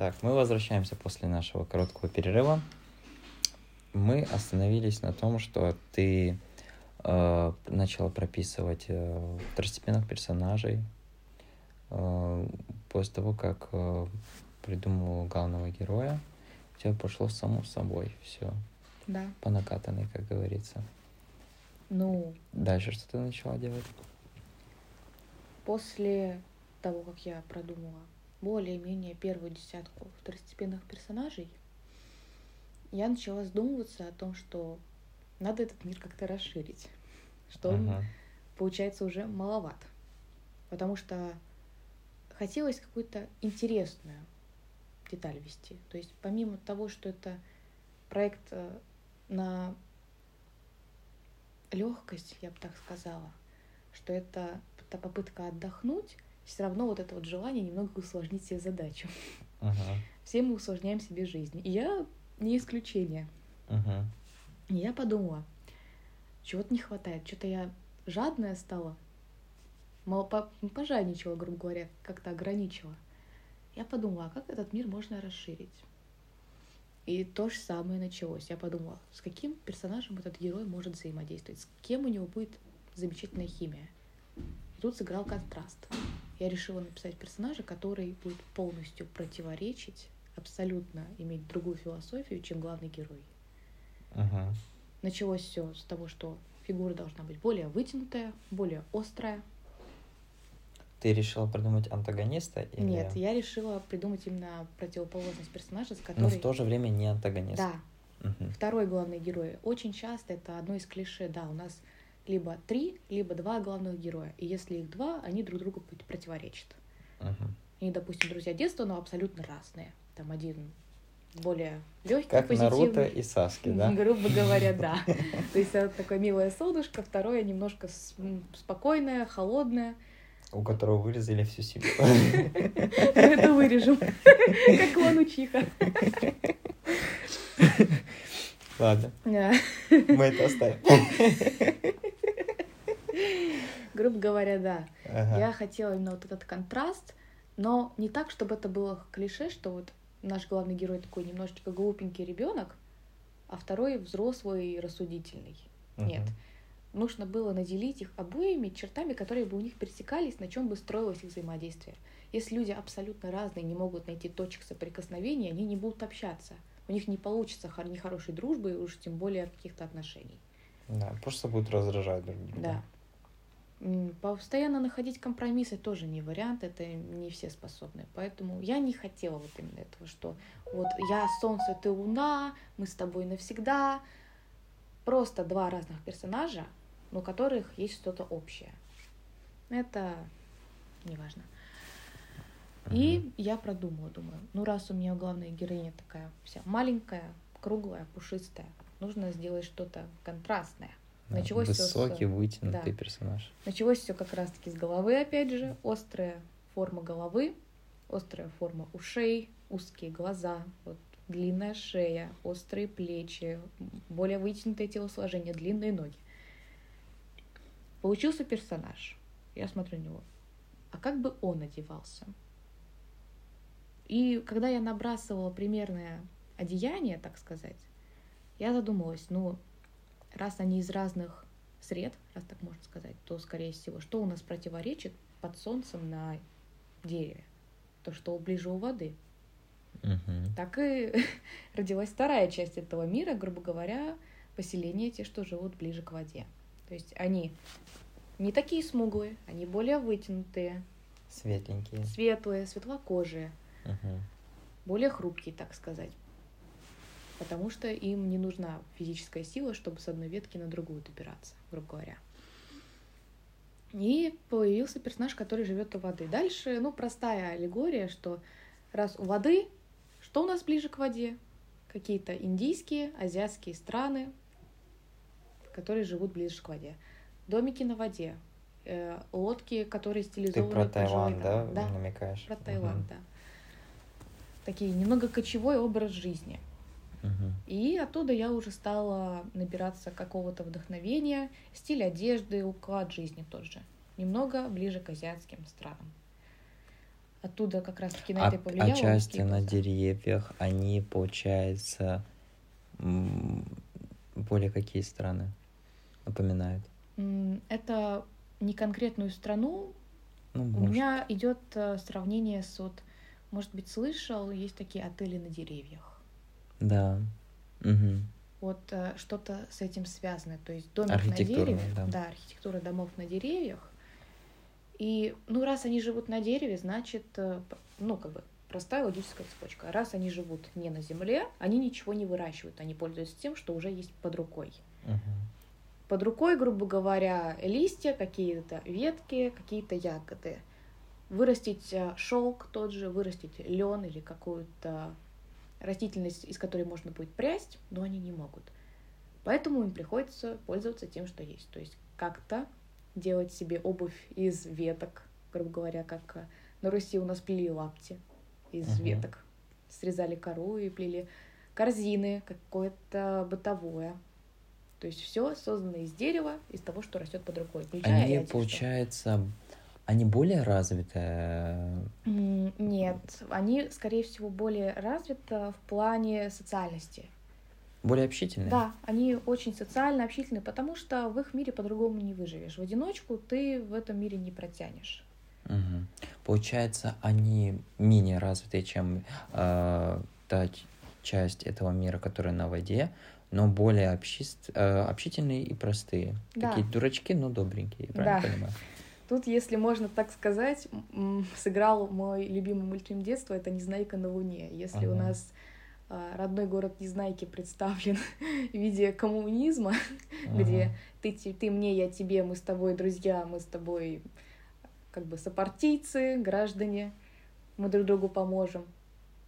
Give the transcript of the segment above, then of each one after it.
Так, мы возвращаемся после нашего короткого перерыва. Мы остановились на том, что ты э, начала прописывать э, второстепенных персонажей э, после того, как э, придумала главного героя. У тебя пошло само собой все Да. по накатанной, как говорится. Ну, Дальше что ты начала делать? после того, как я продумала более-менее первую десятку второстепенных персонажей, я начала задумываться о том, что надо этот мир как-то расширить, что он, Ага. получается, уже маловат. Потому что хотелось какую-то интересную деталь вести. То есть помимо того, что это проект э, на легкость, я бы так сказала, что это попытка отдохнуть, все равно вот это вот желание немного усложнить себе задачу. Ага. Все мы усложняем себе жизнь. И я не исключение. Ага. И я подумала, чего-то не хватает, что-то я жадная стала, мало по- пожадничала, грубо говоря, как-то ограничила. Я подумала, а как этот мир можно расширить? И то же самое началось. Я подумала, с каким персонажем этот герой может взаимодействовать, с кем у него будет замечательная химия. И тут сыграл контраст. Я решила написать персонажа, который будет полностью противоречить, абсолютно иметь другую философию, чем главный герой. Ага. Началось все с того, что фигура должна быть более вытянутая, более острая. Ты решила придумать антагониста? Или... Нет, я решила придумать именно противоположность персонажа, с Но которой... в то же время не антагонист. Да, Мгм. второй главный герой. Очень часто это одно из клише. Да, у нас либо три, либо два главных героя. И если их два, они друг другу противоречат. Мгм. Они, допустим, друзья детства, но абсолютно разные. Там один более легкий, Как позитивный. Наруто и Саски, да? Грубо говоря, да. То есть это такое милое солнышко, второе немножко спокойное, холодное. У которого вырезали всю семью. Это вырежем. Как клон Учиха. Ладно, мы это оставим. Грубо говоря, да. Ага. Я хотела именно вот этот контраст, но не так, чтобы это было клише, что вот наш главный герой такой немножечко глупенький ребенок, а второй взрослый и рассудительный. Нет. Нужно было наделить их обоими чертами, которые бы у них пересекались, на чем бы строилось их взаимодействие. Если люди абсолютно разные, не могут найти точек соприкосновения, они не будут общаться. У них не получится ни хорошей дружбы, уж тем более каких-то отношений. Да, просто будут раздражать друг друга. Да. Постоянно находить компромиссы тоже не вариант, это не все способны. Поэтому я не хотела вот именно этого, что вот я солнце, ты луна, мы с тобой навсегда. Просто два разных персонажа, но у которых есть что-то общее. Это неважно. И Мгм. я продумала, думаю, ну раз у меня главная героиня такая вся маленькая, круглая, пушистая, нужно сделать что-то контрастное. Началось всё с- Высокий, вытянутый да. персонаж. Началось все как раз-таки с головы, опять же. Острая форма головы, острая форма ушей, узкие глаза, вот, длинная шея, острые плечи, более вытянутое телосложение, длинные ноги. Получился персонаж. Я смотрю на него. А как бы он одевался? И когда я набрасывала примерное одеяние, так сказать, я задумалась, ну, раз они из разных сред, раз так можно сказать, то, скорее всего, что у нас противоречит под солнцем на дереве? То, что ближе у воды. Мгм. Так и родилась вторая часть этого мира, грубо говоря, поселения те, что живут ближе к воде. То есть они не такие смуглые, они более вытянутые, Светленькие. светлые, светлокожие, Мгм. более хрупкие, так сказать. Потому что им не нужна физическая сила, чтобы с одной ветки на другую добираться, грубо говоря. И появился персонаж, который живет у воды. Дальше, ну, простая аллегория, что раз у воды, что у нас ближе к воде? Какие-то индийские, азиатские страны, которые живут ближе к воде. Домики на воде, э, лодки, которые Ты стилизованы про под Таиланд, да. Да, намекаешь? про. Таиланд, да. Такие немного кочевой образ жизни. И оттуда я уже стала набираться какого-то вдохновения, стиль одежды, уклад жизни тот же. Немного ближе к азиатским странам. оттуда как раз-таки на А, это и а повлияло. части на деревьях, они, получается, более какие страны напоминают? Это не конкретную страну. Ну, У меня идет э, сравнение с вот, может быть, слышал, есть такие отели на деревьях. Да. Мгм. Вот э, что-то с этим связано. То есть домик на Архитектурные, дереве. да. архитектура домов на деревьях. И, ну, раз они живут на дереве, значит, э, ну, как бы простая логическая цепочка. Раз они живут не на земле, они ничего не выращивают. Они пользуются тем, что уже есть под рукой. Мгм. Под рукой, грубо говоря, листья, какие-то ветки, какие-то ягоды. Вырастить шелк тот же, вырастить лен или какую-то растительность, из которой можно будет прясть, но они не могут. Поэтому им приходится пользоваться тем, что есть. То есть как-то делать себе обувь из веток, грубо говоря, как э, на Руси у нас плели лапти из Мгм. веток. Срезали кору и плели корзины, какое-то бытовое. То есть все создано из дерева, из того, что растет под рукой. включая Они, получается, они более развитые. М, Нет, они, скорее всего, более развиты в плане социальности. Более общительные? Да, они очень социально общительны, потому что в их мире по-другому не выживешь. В одиночку ты в этом мире не протянешь. Мгм. Получается, они менее развитые, чем э, та часть этого мира, которая на воде, но более общист- э, общительные и простые. Да. Такие дурачки, но добренькие, я правильно Да. понимаю? Тут, если можно так сказать, сыграл мой любимый мультфильм детства, это «Незнайка на Луне». Если у Ага. нас а, родной город Незнайки представлен в виде коммунизма, где Ага. ты, те- ты мне, я тебе, мы с тобой друзья, мы с тобой как бы сопартийцы, граждане, мы друг другу поможем.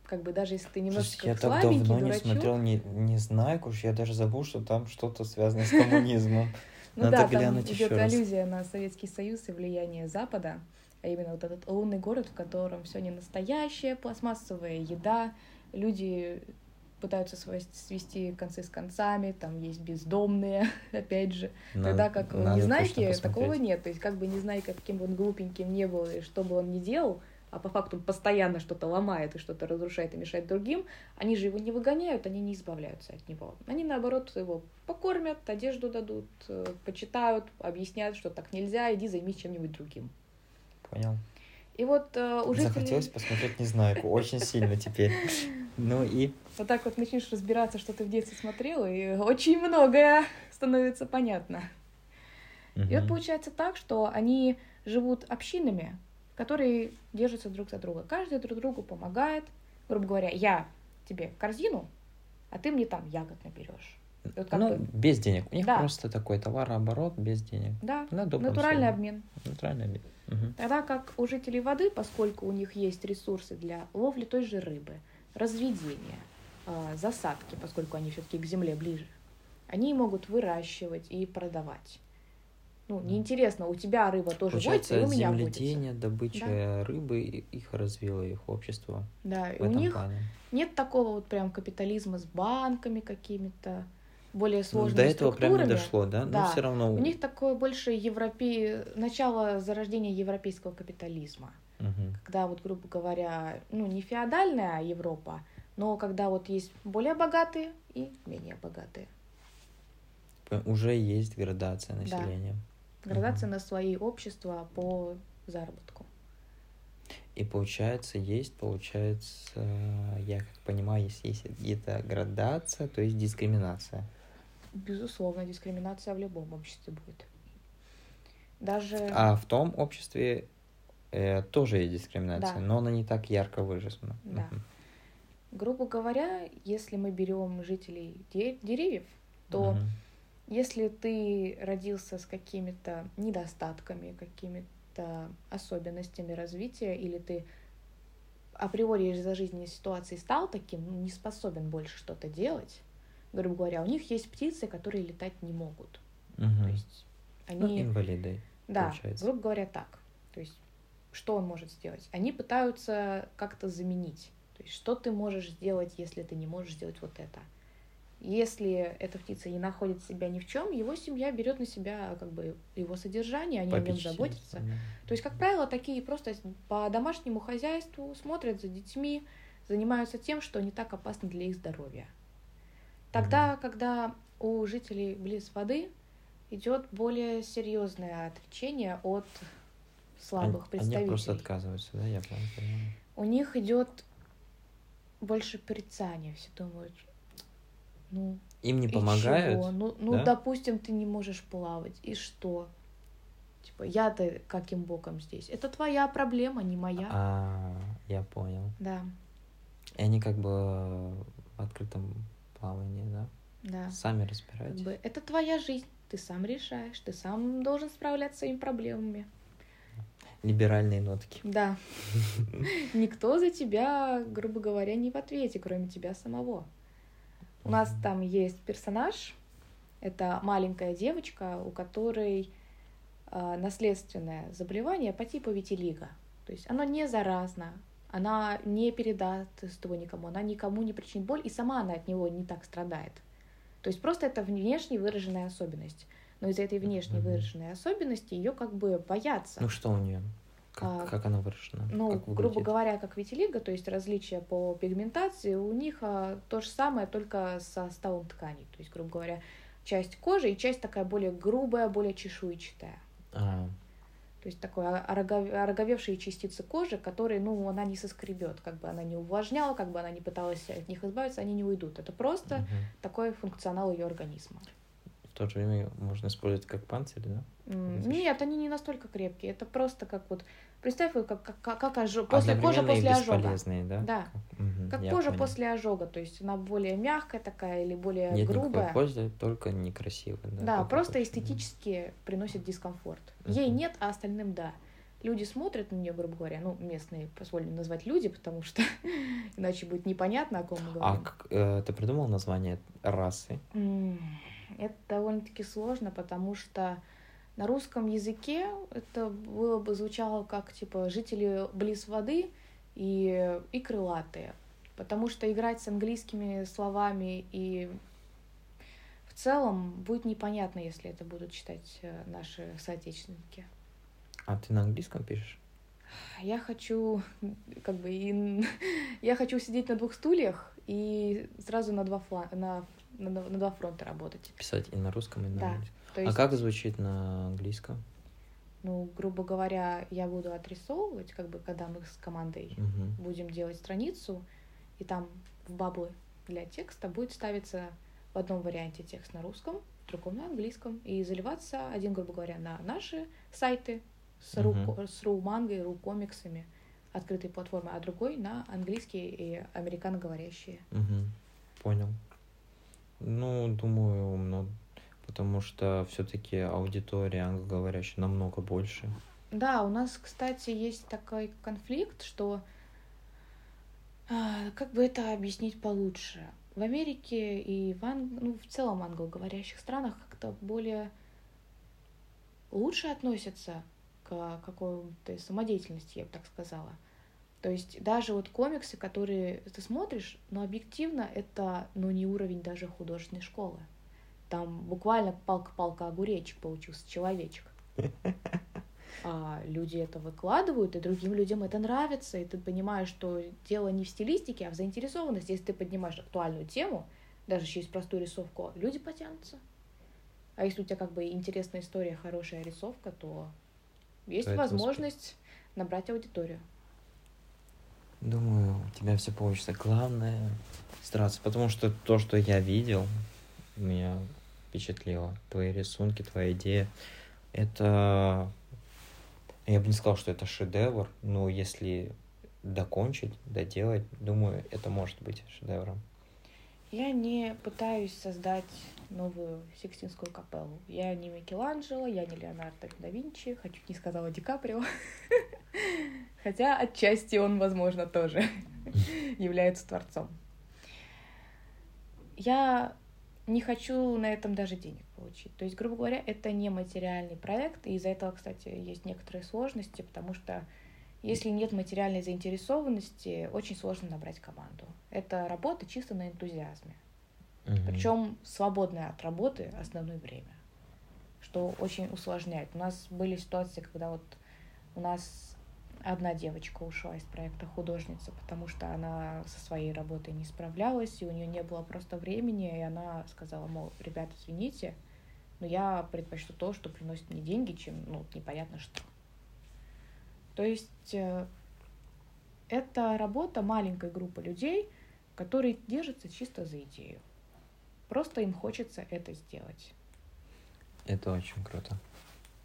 Как бы даже если ты немножечко Слушайте, я так давно не дурачок. смотрел не, не знаю, уж я даже забыл, что там что-то связано с коммунизмом. Ну Надо да, там глянуть идет еще раз. аллюзия на Советский Союз и влияние Запада, а именно вот этот лунный город, в котором все не настоящее, пластмассовая еда, люди пытаются свести концы с концами, там есть бездомные, опять же. Тогда как у надо Незнайки такого нет. То есть как бы Незнайка каким бы он глупеньким не был, и что бы он ни делал, а по факту он постоянно что-то ломает и что-то разрушает и мешает другим, они же его не выгоняют, они не избавляются от него. Они, наоборот, его покормят, одежду дадут, э, почитают, объясняют, что так нельзя, иди займись чем-нибудь другим. Понял. И вот э, у жителей... Захотелось посмотреть Незнайку очень сильно теперь. Ну и Вот так вот начнешь разбираться, что ты в детстве смотрел, и очень многое становится понятно. И вот получается так, что они живут общинами, которые держатся друг за друга. Каждый друг другу помогает. Грубо говоря, я тебе корзину, а ты мне там ягод наберешь. Вот как ну, бы- без денег. У них Да. просто такой товарооборот без денег. да, На натуральный слове. обмен. Натуральный обмен. Мгм. Тогда как у жителей воды, поскольку у них есть ресурсы для ловли той же рыбы, разведения, а, засадки, поскольку они все-таки к земле ближе, они могут выращивать и продавать. Ну, неинтересно, у тебя рыба тоже водится, и Получается, у меня водится. земледение, добыча рыбы и- их развило их общество Да, и в у этом них плане. нет такого вот прям капитализма с банками какими-то, более Ну, сложными до этого прям не дошло, да? Да. Но все равно. У них такое больше европе... начало зарождения европейского капитализма. Мгм. когда вот, грубо говоря, ну, не феодальная Европа, но когда вот есть более богатые и менее богатые. Уже есть градация Да. Градация Мгм. на свои общества по заработку. И получается, есть, получается, я как понимаю, если есть где-то градация, то есть дискриминация. Безусловно, дискриминация в любом обществе будет. Даже... А в том обществе э, тоже есть дискриминация, Да. но она не так ярко выражена. Да. Грубо говоря, если мы берем жителей де- деревьев, то Мгм. Если ты родился с какими-то недостатками, какими-то особенностями развития, или ты априори из-за жизненной ситуации стал таким, ну, не способен больше что-то делать, грубо говоря, у них есть птицы, которые летать не могут. Мгм. То есть Ну, они, инвалиды. да, получается. грубо говоря, так. То есть что он может сделать? Они пытаются как-то заменить. То есть что ты можешь сделать, если ты не можешь сделать вот это? Если эта птица не находит себя ни в чем, его семья берет на себя как бы его содержание, они о нем заботятся. Да. То есть, как правило, такие просто по домашнему хозяйству смотрят за детьми, занимаются тем, что не так опасно для их здоровья. Тогда, mm когда у жителей близ воды идет более серьезное отречение от слабых они, представителей. Они просто отказываются, да, я правильно понимаю? У них идет больше порицания, все думают, ну... Им не помогают? Чего? Ну, ну да? допустим, ты не можешь плавать, и что? Типа, я-то каким боком здесь? Это твоя проблема, не моя. А, я понял. Да. И они как бы в открытом плавании, да? Да. Сами разбираются. Как бы, это твоя жизнь, ты сам решаешь, ты сам должен справляться с своими проблемами. Либеральные нотки. Да. Никто за тебя, грубо говоря, не в ответе, кроме тебя самого. У нас там есть персонаж, это маленькая девочка, у которой э, наследственное заболевание по типу витилиго. То есть оно не заразно, она не передаст его никому, она никому не причинит боль, и сама она от него не так страдает. То есть просто это внешне выраженная особенность. Но из-за этой внешне выраженной особенности ее как бы боятся. Ну что у нее? Как, а, как она выражена? Ну, грубо говоря, как витилиго, то есть различия по пигментации, у них а, то же самое, только со составом тканей. То есть, грубо говоря, часть кожи и часть такая более грубая, более чешуйчатая. А. То есть такое ороговевшие частицы кожи, которые, ну, она не соскребет, как бы она не увлажняла, как бы она не пыталась от них избавиться, они не уйдут. Это просто угу. такой функционал ее организма. В то же время можно использовать как панцирь, да? Нет, они не настолько крепкие. Это просто как вот представь, как, как, как ожог, после кожи после ожога. Да? Да. Угу, как кожа понял. после ожога, то есть она более мягкая такая или более Нет грубая. Нет пользы, только некрасивая. Да, да просто эстетически приносит дискомфорт. Угу. Ей нет, а остальным да. Люди смотрят на нее, грубо говоря, ну, местные, позволили назвать люди, потому что иначе будет непонятно, о ком мы а говорим. А как, э, ты придумал название расы? Это довольно-таки сложно, потому что на русском языке это было бы звучало как типа жители близ воды и, и крылатые. Потому что играть с английскими словами и в целом будет непонятно, если это будут читать э, наши соотечественники. А ты на английском пишешь? Я хочу, как бы, и, я хочу сидеть на двух стульях и сразу на два, флан, на, на, на два фронта работать. Писать и на русском, и на да. английском. То а есть, а как звучит на английском? Ну, грубо говоря, я буду отрисовывать, как бы, когда мы с командой угу. будем делать страницу, и там в баблы для текста будет ставиться в одном варианте текст на русском, в другом на английском, и заливаться один, грубо говоря, на наши сайты с, ру, uh с ру-мангой, ру-комиксами открытой платформы, а другой на английские и американоговорящие. Угу. Понял. Ну, думаю, много потому что все-таки аудитория англоговорящая намного больше. Да, у нас, кстати, есть такой конфликт, что а, как бы это объяснить получше? В Америке и в, анг... ну, в целом англоговорящих странах как-то более лучше относятся к какой-то самодеятельности, я бы так сказала. То есть даже вот комиксы, которые ты смотришь, но объективно это ну, не уровень даже художественной школы. Там буквально палка-палка огуречек получился, человечек. А люди это выкладывают, и другим людям это нравится, и ты понимаешь, что дело не в стилистике, а в заинтересованности. Если ты поднимаешь актуальную тему, даже через простую рисовку, люди потянутся. А если у тебя как бы интересная история, хорошая рисовка, то есть то возможность успех. набрать аудиторию. Думаю, у тебя все получится. Главное стараться, потому что то, что я видел, меня впечатлило. Твои рисунки, твоя идея. Это... Я бы не сказал, что это шедевр, но если докончить, доделать, думаю, это может быть шедевром. Я не пытаюсь создать новую Сикстинскую капеллу. Я не Микеланджело, я не Леонардо да Винчи, хочу не сказала Ди Каприо. Хотя отчасти он, возможно, тоже является творцом. Я не хочу на этом даже денег получить. То есть, грубо говоря, это не материальный проект, и из-за этого, кстати, есть некоторые сложности, потому что если нет материальной заинтересованности, очень сложно набрать команду. Это работа чисто на энтузиазме. Мгм. Причем свободное от работы основное время, что очень усложняет. У нас были ситуации, когда вот у нас одна девочка ушла из проекта художница, потому что она со своей работой не справлялась, и у нее не было просто времени, и она сказала, мол, ребят, извините, но я предпочту то, что приносит мне деньги, чем, ну, непонятно что. То есть э, это работа маленькой группы людей, которые держатся чисто за идею. Просто им хочется это сделать. Это очень круто.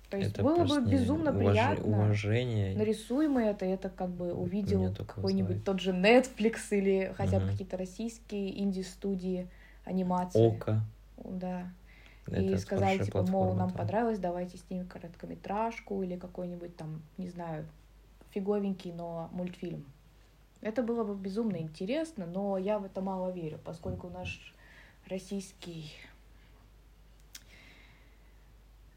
То есть это было бы безумно уваж- приятно. Уважение. Нарисуй мы это, это как бы увидел какой-нибудь тот же Netflix или хотя бы Мгм. какие-то российские инди-студии анимации. Око. Да. Это и сказали, типа, мол, нам да. понравилось, давайте снимем короткометражку или какой-нибудь там, не знаю, фиговенький, но мультфильм. Это было бы безумно интересно, но я в это мало верю, поскольку наш российский...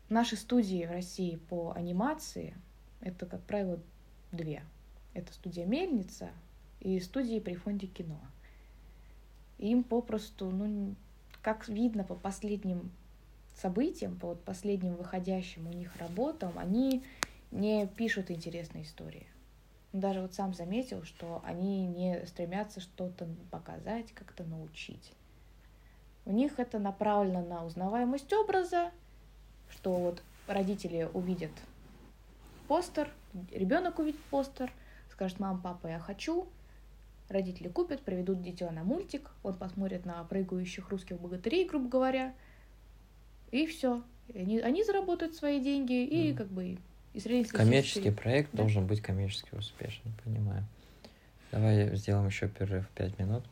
Наши студии в России по анимации, это, как правило, две. Это студия «Мельница» и студии при фонде кино. Им попросту, ну, как видно по последним событиям, по вот последним выходящим у них работам, они не пишут интересные истории. Даже вот сам заметил, что они не стремятся что-то показать, как-то научить. У них это направлено на узнаваемость образа, что вот родители увидят постер, ребенок увидит постер, скажет, мам, папа, я хочу, родители купят, приведут дитя на мультик, он посмотрит на прыгающих русских богатырей, грубо говоря, и все. Они, они заработают свои деньги, и Мгм. как бы и среднестатистический- Коммерческий проект Да. должен быть коммерчески успешен, понимаю. Давай сделаем еще перерыв 5 минут.